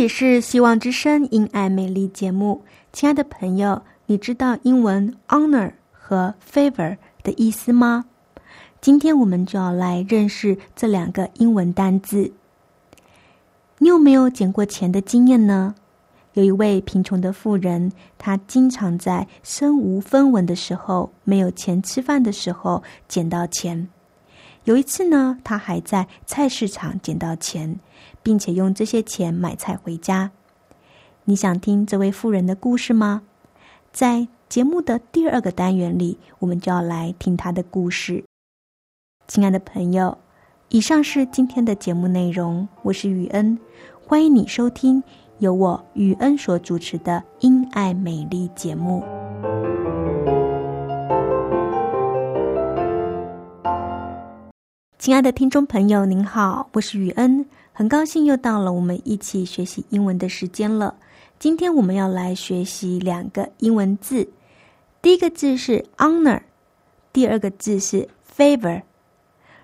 里是希望之声因爱美丽节目，亲爱的朋友，你知道英文 honor 和 favor 的意思吗？今天我们就要来认识这两个英文单字。你有没有捡过钱的经验呢？有一位贫穷的妇人，她经常在身无分文的时候、没有钱吃饭的时候捡到钱。有一次呢，她还在菜市场捡到钱。并且用这些钱买菜回家。你想听这位妇人的故事吗？在节目的第二个单元里，我们就要来听她的故事。亲爱的朋友，以上是今天的节目内容。我是雨恩，欢迎你收听由我雨恩所主持的《因爱美丽》节目。亲爱的听众朋友，您好，我是雨恩。很高兴又到了我们一起学习英文的时间了。今天我们要来学习两个英文字，第一个字是 honor，第二个字是 favor。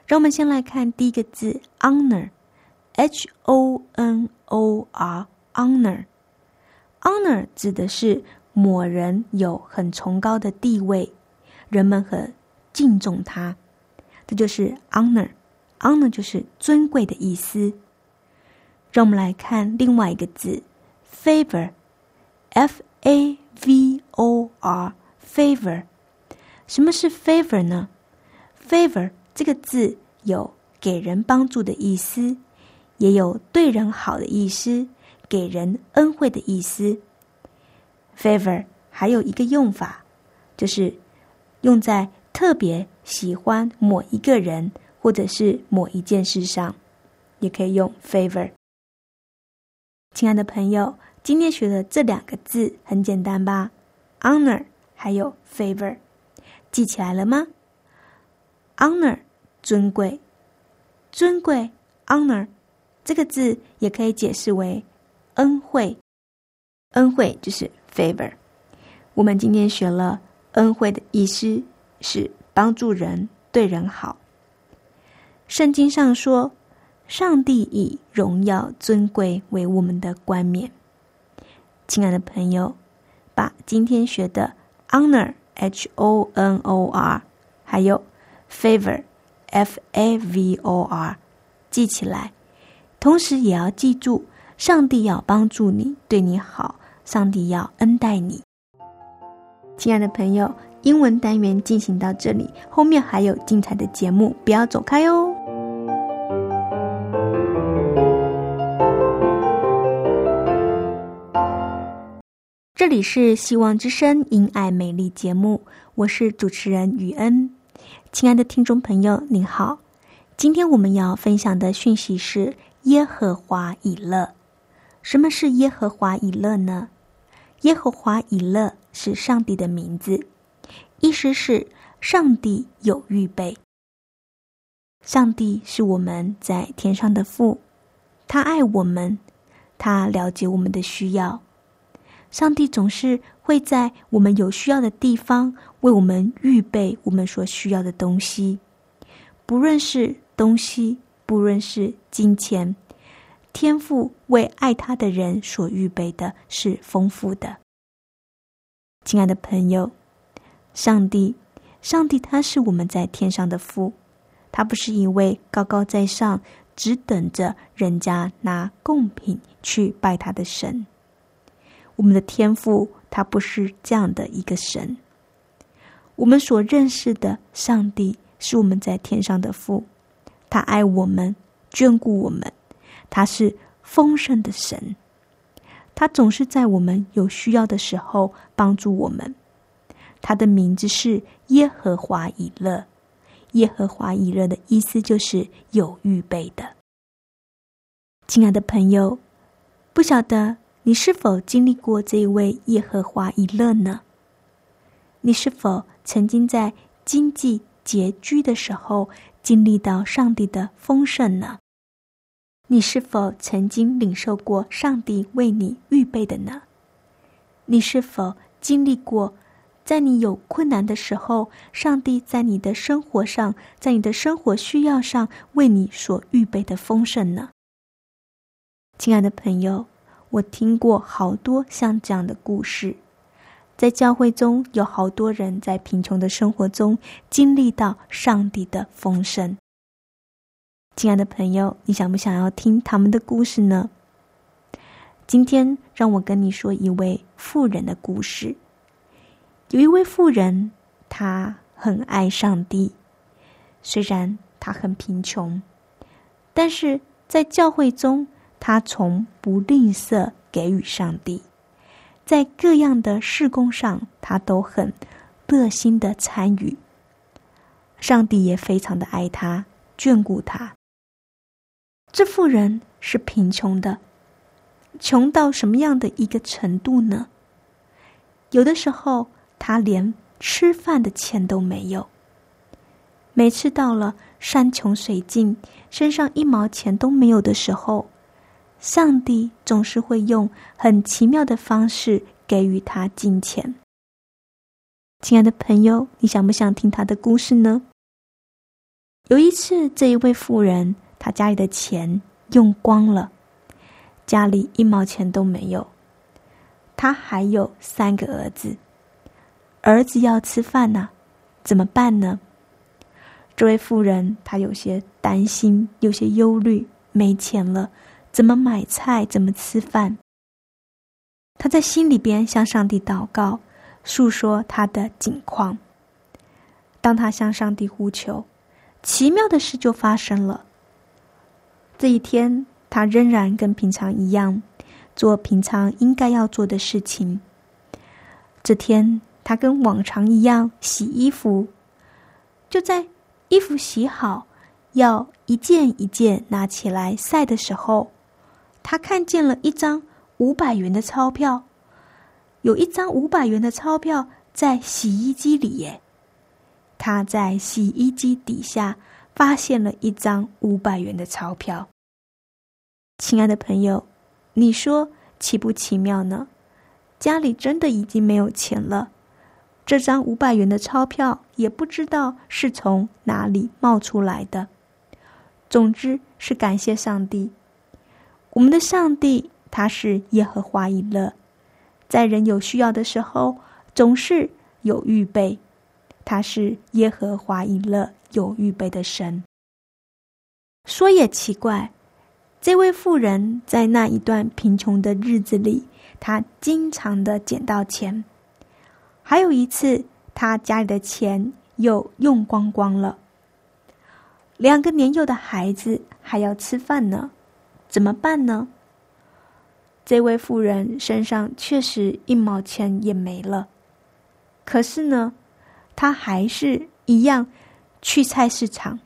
让我们先来看第一个字 honor，h o n o r，honor，honor 指的是某人有很崇高的地位，人们很敬重他，这就是 honor，honor 就是尊贵的意思。让我们来看另外一个字，favor，f a v o r，favor。什么是 favor 呢？favor 这个字有给人帮助的意思，也有对人好的意思，给人恩惠的意思。favor 还有一个用法，就是用在特别喜欢某一个人或者是某一件事上，也可以用 favor。亲爱的朋友，今天学的这两个字很简单吧？honor 还有 favor，记起来了吗？honor 尊贵，尊贵 honor 这个字也可以解释为恩惠，恩惠就是 favor。我们今天学了恩惠的意思是帮助人、对人好。圣经上说。上帝以荣耀尊贵为我们的冠冕，亲爱的朋友，把今天学的 honor h o n o r 还有 favor f a v o r 记起来，同时也要记住，上帝要帮助你，对你好，上帝要恩待你。亲爱的朋友，英文单元进行到这里，后面还有精彩的节目，不要走开哦。这里是希望之声“因爱美丽”节目，我是主持人雨恩。亲爱的听众朋友，您好。今天我们要分享的讯息是“耶和华以勒”。什么是耶和华以勒呢？耶和华以勒是上帝的名字，意思是上帝有预备。上帝是我们在天上的父，他爱我们，他了解我们的需要。上帝总是会在我们有需要的地方为我们预备我们所需要的东西，不论是东西，不论是金钱，天赋为爱他的人所预备的是丰富的。亲爱的朋友，上帝上帝他是我们在天上的父，他不是一位高高在上，只等着人家拿贡品去拜他的神。我们的天父他不是这样的一个神。我们所认识的上帝是我们在天上的父，他爱我们，眷顾我们，他是丰盛的神。他总是在我们有需要的时候帮助我们。他的名字是耶和华以勒。耶和华以勒的意思就是有预备的。亲爱的朋友，不晓得你是否经历过这一位耶和华以勒呢？你是否曾经在经济拮据的时候经历到上帝的丰盛呢？你是否曾经领受过上帝为你预备的呢？你是否经历过，在你有困难的时候，上帝在你的生活上，在你的生活需要上为你所预备的丰盛呢？亲爱的朋友，我听过好多像这样的故事，在教会中有好多人在贫穷的生活中经历到上帝的丰盛。亲爱的朋友，你想不想要听他们的故事呢？今天让我跟你说一位富人的故事。有一位富人，他很爱上帝，虽然他很贫穷，但是在教会中，他从不吝啬给予上帝，在各样的事工上，他都很热心的参与。上帝也非常的爱他，眷顾他。这妇人是贫穷的，穷到什么样的一个程度呢？有的时候，他连吃饭的钱都没有。每次到了山穷水尽、身上一毛钱都没有的时候，上帝总是会用很奇妙的方式给予他金钱。亲爱的朋友，你想不想听他的故事呢？有一次，这一位妇人。他家里的钱用光了，家里一毛钱都没有。他还有三个儿子，儿子要吃饭呢，怎么办呢？这位妇人她有些担心，有些忧虑，没钱了，怎么买菜？怎么吃饭？他在心里边向上帝祷告，诉说他的境况。当他向上帝呼求，奇妙的事就发生了。这一天，他仍然跟平常一样，做平常应该要做的事情。这天，他跟往常一样洗衣服。就在衣服洗好，要一件一件拿起来晒的时候，他看见了一张五百元的钞票。有一张五百元的钞票在洗衣机里耶。他在洗衣机底下。发现了一张五百元的钞票。亲爱的朋友，你说奇不奇妙呢？家里真的已经没有钱了，这张五百元的钞票也不知道是从哪里冒出来的。总之是感谢上帝，我们的上帝他是耶和华以勒，在人有需要的时候总是有预备。他是耶和华以勒。有预备的神。说也奇怪，这位妇人在那一段贫穷的日子里，她经常的捡到钱。还有一次，她家里的钱又用光光了。两个年幼的孩子还要吃饭呢，怎么办呢？这位妇人身上确实一毛钱也没了，可是呢，她还是一样。去菜市场，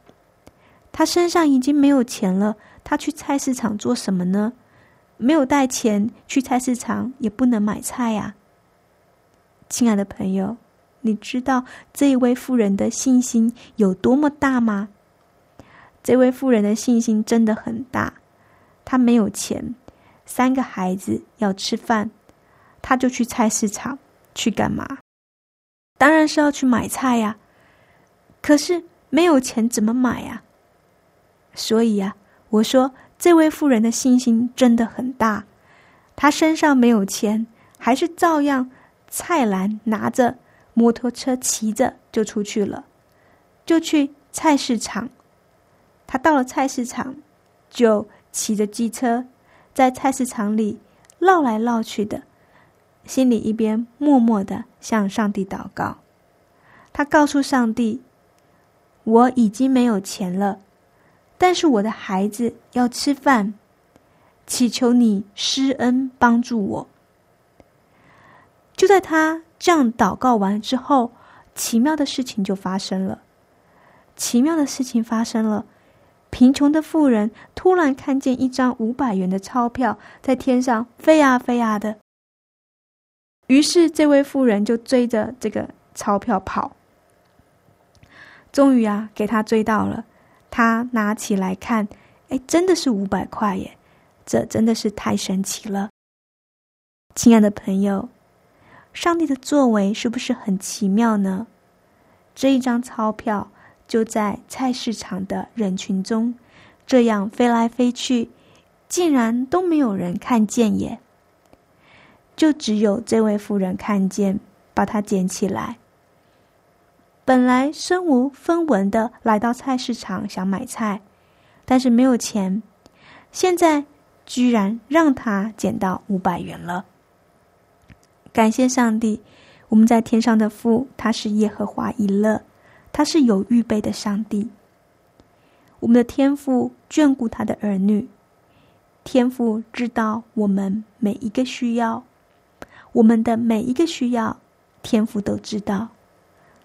他身上已经没有钱了。他去菜市场做什么呢？没有带钱去菜市场，也不能买菜呀。亲爱的朋友，你知道这一位妇人的信心有多么大吗？这位妇人的信心真的很大。他没有钱，三个孩子要吃饭，他就去菜市场去干嘛？当然是要去买菜呀。可是没有钱怎么买呀？所以呀，我说这位妇人的信心真的很大。她身上没有钱，还是照样菜篮拿着，摩托车骑着就出去了，就去菜市场。他到了菜市场，就骑着机车在菜市场里绕来绕去的，心里一边默默的向上帝祷告。他告诉上帝：“我已经没有钱了，但是我的孩子要吃饭，祈求你施恩帮助我。”就在他这样祷告完之后，奇妙的事情就发生了。奇妙的事情发生了，贫穷的富人突然看见一张五百元的钞票在天上飞啊飞啊的，于是这位妇人就追着这个钞票跑。终于啊，给他追到了。他拿起来看，哎，真的是五百块耶！这真的是太神奇了，亲爱的朋友。上帝的作为是不是很奇妙呢？这一张钞票就在菜市场的人群中，这样飞来飞去，竟然都没有人看见耶！就只有这位妇人看见，把它捡起来。本来身无分文的来到菜市场想买菜，但是没有钱，现在居然让他捡到五百元了。感谢上帝，我们在天上的父，他是耶和华以勒，他是有预备的上帝。我们的天父眷顾他的儿女，天父知道我们每一个需要，我们的每一个需要，天父都知道，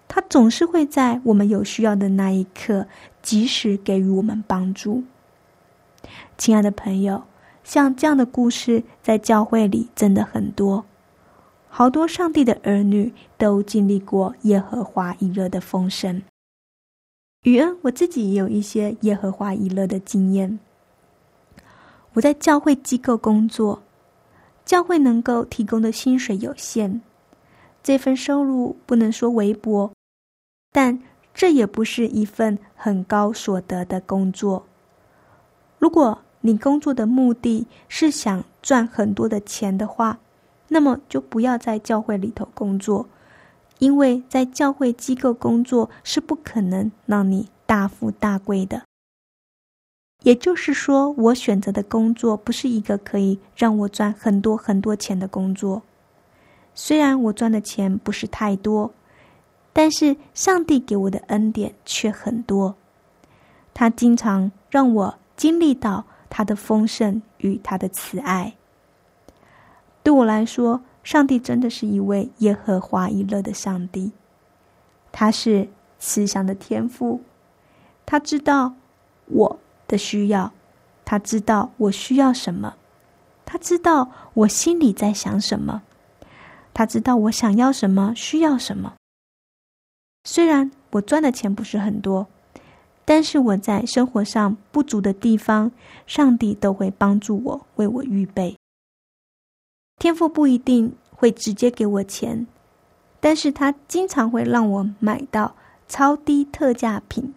他总是会在我们有需要的那一刻，及时给予我们帮助。亲爱的朋友，像这样的故事，在教会里真的很多。好多上帝的儿女都经历过耶和华以勒的丰盛。雨恩，我自己也有一些耶和华以勒的经验。我在教会机构工作，教会能够提供的薪水有限，这份收入不能说微薄，但这也不是一份很高所得的工作。如果你工作的目的是想赚很多的钱的话，那么就不要在教会里头工作，因为在教会机构工作是不可能让你大富大贵的。也就是说，我选择的工作不是一个可以让我赚很多很多钱的工作。虽然我赚的钱不是太多，但是上帝给我的恩典却很多。他经常让我经历到他的丰盛与他的慈爱。对我来说，上帝真的是一位耶和华以勒的上帝。他是慈祥的天赋，他知道我的需要，他知道我需要什么，他知道我心里在想什么，他知道我想要什么，需要什么。虽然我赚的钱不是很多，但是我在生活上不足的地方，上帝都会帮助我，为我预备。天赋不一定会直接给我钱，但是他经常会让我买到超低特价品。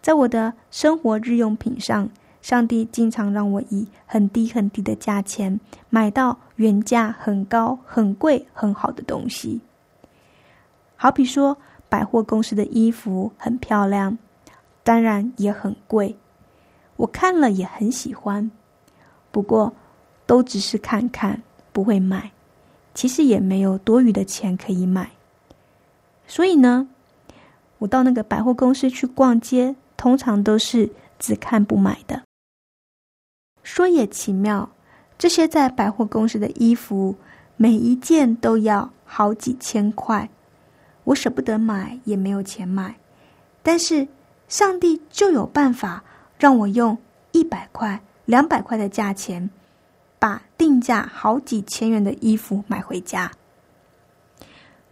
在我的生活日用品上，上帝经常让我以很低很低的价钱买到原价很高、很贵、很好的东西。好比说，百货公司的衣服很漂亮，当然也很贵，我看了也很喜欢，不过。都只是看看，不会买，其实也没有多余的钱可以买。所以呢，我到那个百货公司去逛街，通常都是只看不买的。说也奇妙，这些在百货公司的衣服，每一件都要好几千块，我舍不得买，也没有钱买。但是上帝就有办法让我用一百块、两百块的价钱。把定价好几千元的衣服买回家，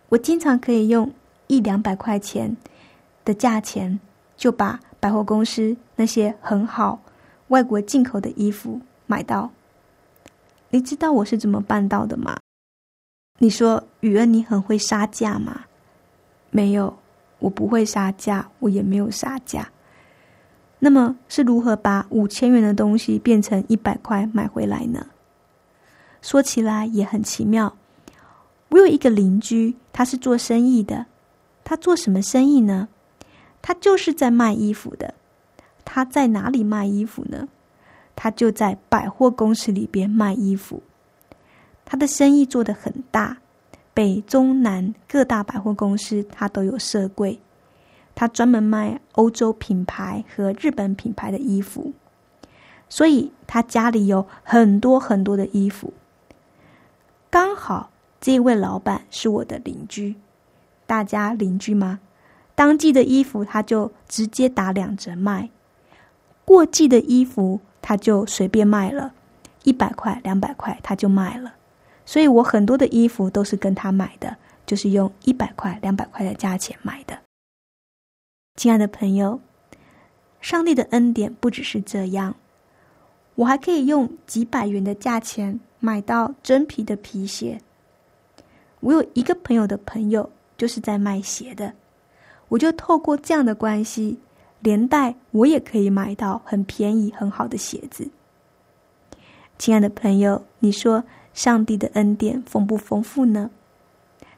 我经常可以用一两百块钱的价钱就把百货公司那些很好外国进口的衣服买到。你知道我是怎么办到的吗？你说雨恩，你很会杀价吗？没有，我不会杀价，我也没有杀价。那么是如何把五千元的东西变成一百块买回来呢？说起来也很奇妙，我有一个邻居，他是做生意的，他做什么生意呢？他就是在卖衣服的。他在哪里卖衣服呢？他就在百货公司里边卖衣服。他的生意做得很大，北中南各大百货公司他都有设柜。他专门卖欧洲品牌和日本品牌的衣服，所以他家里有很多很多的衣服。刚好这位老板是我的邻居，大家邻居吗？当季的衣服他就直接打两折卖。过季的衣服，他就随便卖了，一百块、两百块，他就卖了。所以我很多的衣服都是跟他买的，就是用一百块、两百块的价钱买的。亲爱的朋友，上帝的恩典不只是这样，我还可以用几百元的价钱买到真皮的皮鞋。我有一个朋友的朋友就是在卖鞋的，我就透过这样的关系。连带我也可以买到很便宜、很好的鞋子。亲爱的朋友，你说上帝的恩典丰不丰富呢？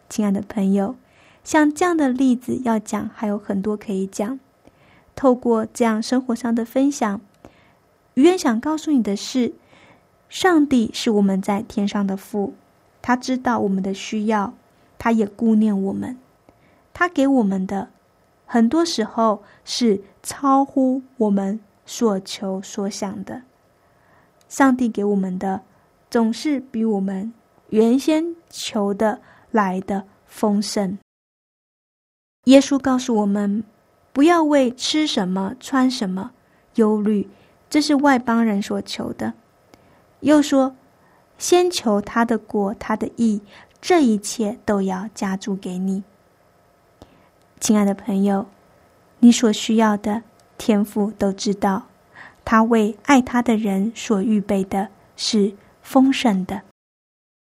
亲爱的朋友，像这样的例子要讲还有很多可以讲。透过这样生活上的分享，愚人想告诉你的是：上帝是我们在天上的父，他知道我们的需要，他也顾念我们，他给我们的。很多时候是超乎我们所求所想的。上帝给我们的总是比我们原先求的来的丰盛。耶稣告诉我们，不要为吃什么、穿什么忧虑，这是外邦人所求的。又说，先求他的果、他的义，这一切都要加注给你。亲爱的朋友，你所需要的天赋都知道，他为爱他的人所预备的是丰盛的。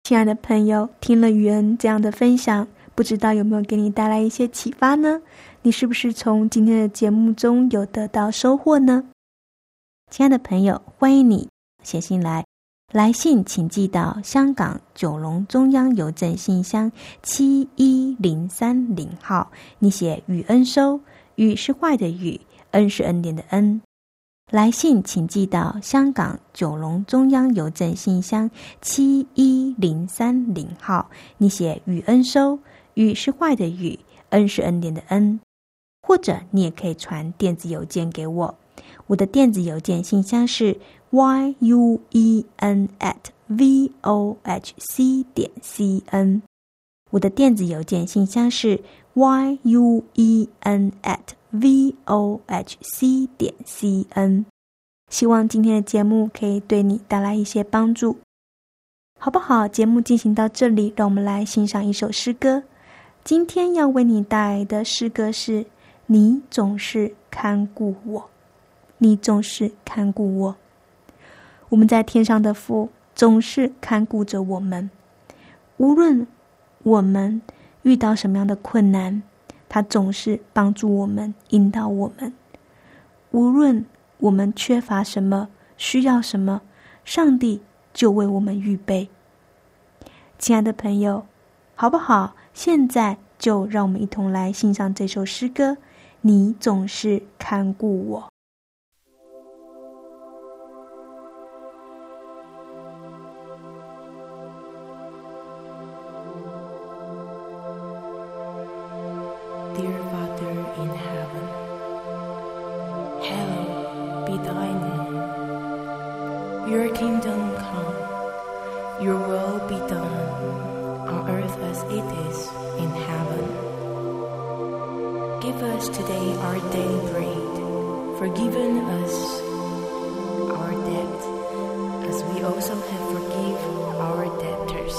亲爱的朋友，听了雨恩这样的分享，不知道有没有给你带来一些启发呢？你是不是从今天的节目中有得到收获呢？亲爱的朋友，欢迎你写信来。来信请寄到香港九龙中央邮政信箱七一零三零号。你写“雨恩收”，“雨”是坏的“雨”，“恩”是恩典的“恩”。来信请寄到香港九龙中央邮政信箱七一零三零号。你写“雨恩收”，“雨”是坏的“雨”，“恩”是恩典的“恩”。或者你也可以传电子邮件给我，我的电子邮件信箱是。Y u e n at v o h c 点 c n，我的电子邮件信箱是 y u e n at v o h c 点 c n。希望今天的节目可以对你带来一些帮助，好不好？节目进行到这里，让我们来欣赏一首诗歌。今天要为你带来的诗歌是：你总是看顾我，你总是看顾我。我们在天上的父总是看顾着我们，无论我们遇到什么样的困难，他总是帮助我们、引导我们。无论我们缺乏什么、需要什么，上帝就为我们预备。亲爱的朋友，好不好？现在就让我们一同来欣赏这首诗歌。你总是看顾我。be thy name. Your kingdom come, your will be done, on earth as it is in heaven. Give us today our daily bread, forgiven us our debt, as we also have forgiven our debtors.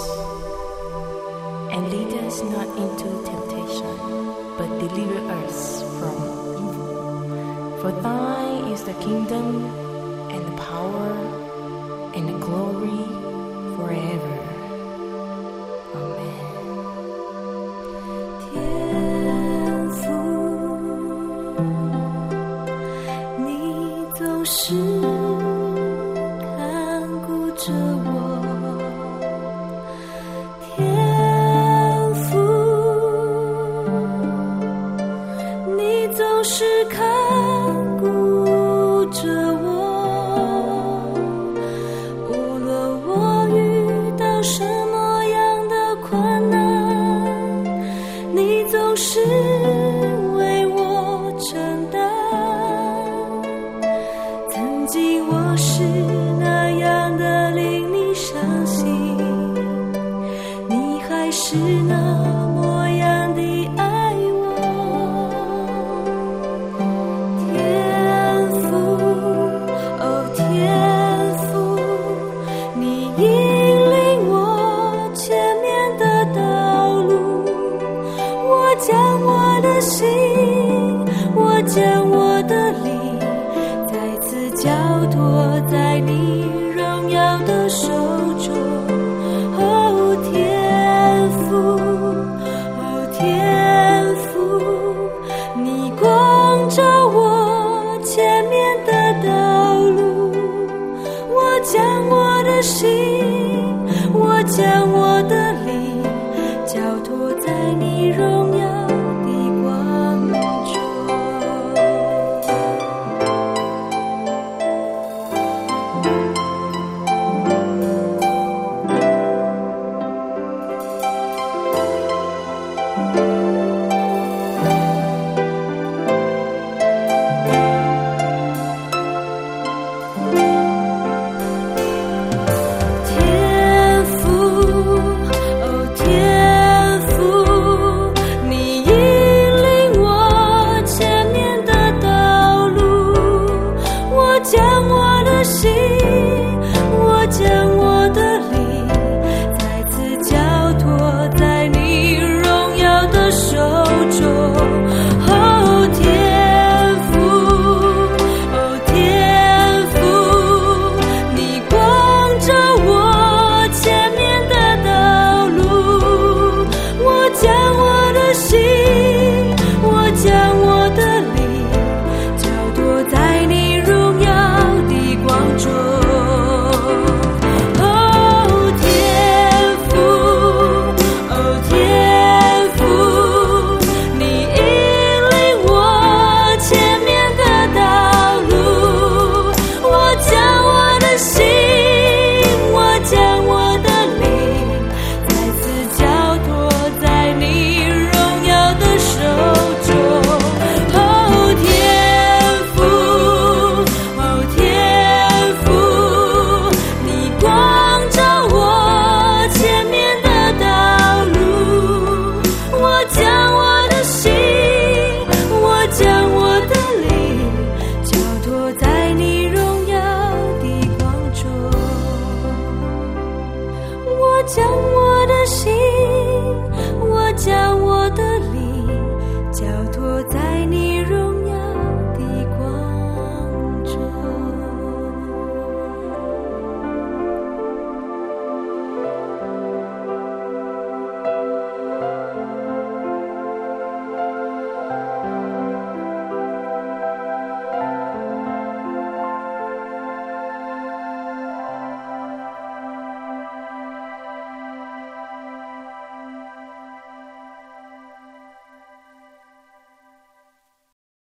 And lead us not into temptation, but deliver us from evil. For thine the kingdom and the power and the glory.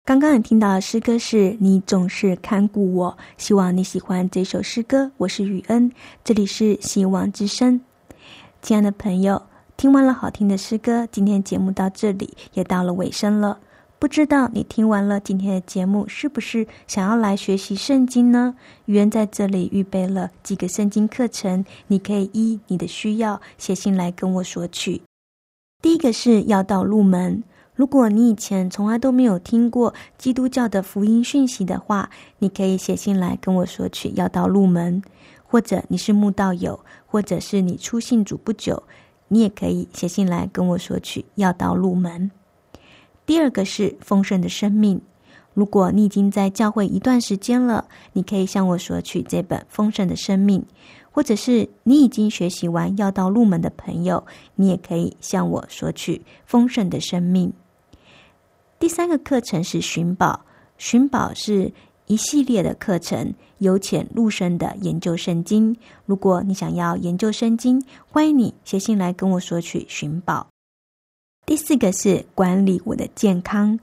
刚刚你听到的诗歌是你总是看顾我，希望你喜欢这首诗歌。我是雨恩，这里是希望之声。亲爱的朋友，听完了好听的诗歌，今天节目到这里也到了尾声了。不知道你听完了今天的节目，是不是想要来学习圣经呢？雨恩在这里预备了几个圣经课程，你可以依你的需要写信来跟我索取。第一个是要到入门。如果你以前从来都没有听过基督教的福音讯息的话，你可以写信来跟我索取要到入门，或者你是慕道友，或者是你初信主不久，你也可以写信来跟我索取要到入门。第二个是丰盛的生命。如果你已经在教会一段时间了，你可以向我索取这本《丰盛的生命》，或者是你已经学习完要到入门的朋友，你也可以向我索取《丰盛的生命》。第三个课程是寻宝，寻宝是一系列的课程，由浅入深的研究圣经。如果你想要研究圣经，欢迎你写信来跟我索取寻宝。第四个是管理我的健康，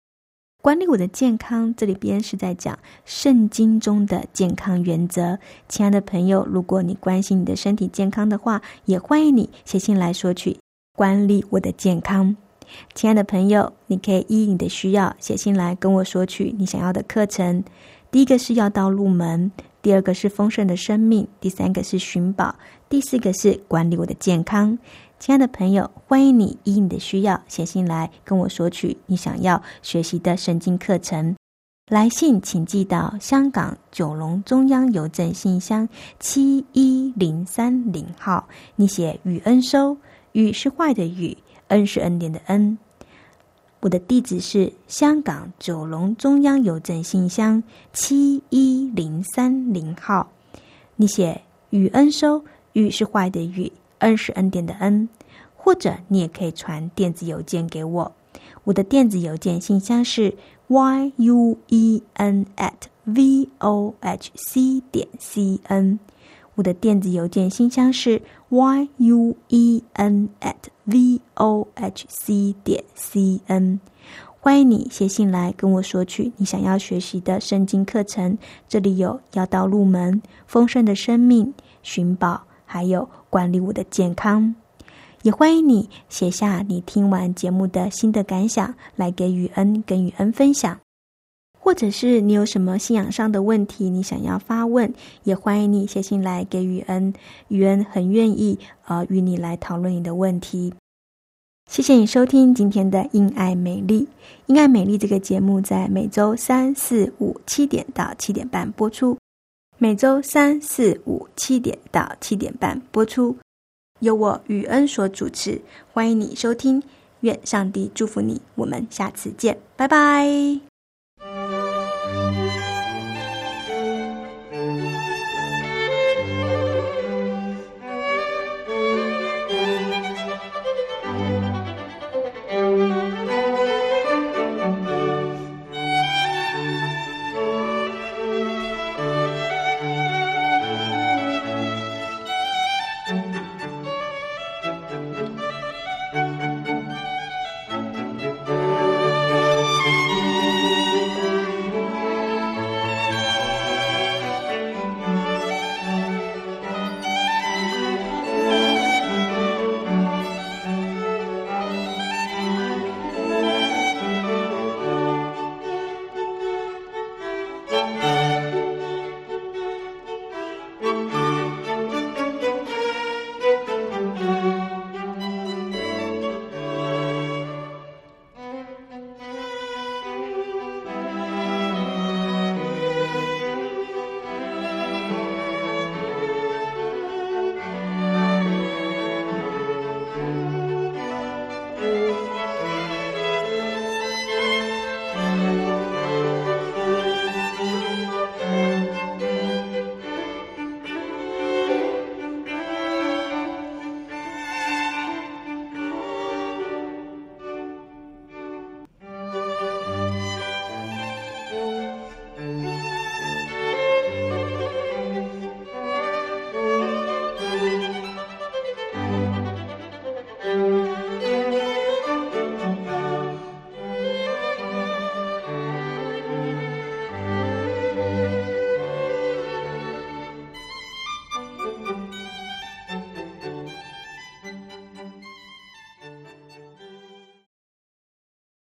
管理我的健康，这里边是在讲圣经中的健康原则。亲爱的朋友，如果你关心你的身体健康的话，也欢迎你写信来索取管理我的健康。亲爱的朋友，你可以依你的需要写信来跟我索取你想要的课程。第一个是要道入门，第二个是丰盛的生命，第三个是寻宝，第四个是管理我的健康。亲爱的朋友，欢迎你依你的需要写信来跟我索取你想要学习的圣经课程。来信请寄到香港九龙中央邮政信箱七一零三零号。你写“雨恩收”，“雨”是坏的“雨”，“恩”是恩典的“恩”。我的地址是香港九龙中央邮政信箱七一零三零号。你写“雨恩收”，“雨”是坏的“雨”。恩是恩典的恩，或者你也可以传电子邮件给我。我的电子邮件信箱是 y u e n at v o h c 点 c n。我的电子邮件信箱是 y u e n at v o h c 点 c n。欢迎你写信来跟我索取你想要学习的圣经课程。这里有要道入门、丰盛的生命、寻宝。还有管理我的健康，也欢迎你写下你听完节目的新的感想，来给雨恩跟雨恩分享。或者是你有什么信仰上的问题，你想要发问，也欢迎你写信来给雨恩，雨恩很愿意呃与你来讨论你的问题。谢谢你收听今天的《因爱美丽》，《因爱美丽》这个节目在每周三四五七点到七点半播出。每周三四五七点到七点半播出，由我雨恩所主持，欢迎你收听。愿上帝祝福你，我们下次见，拜拜。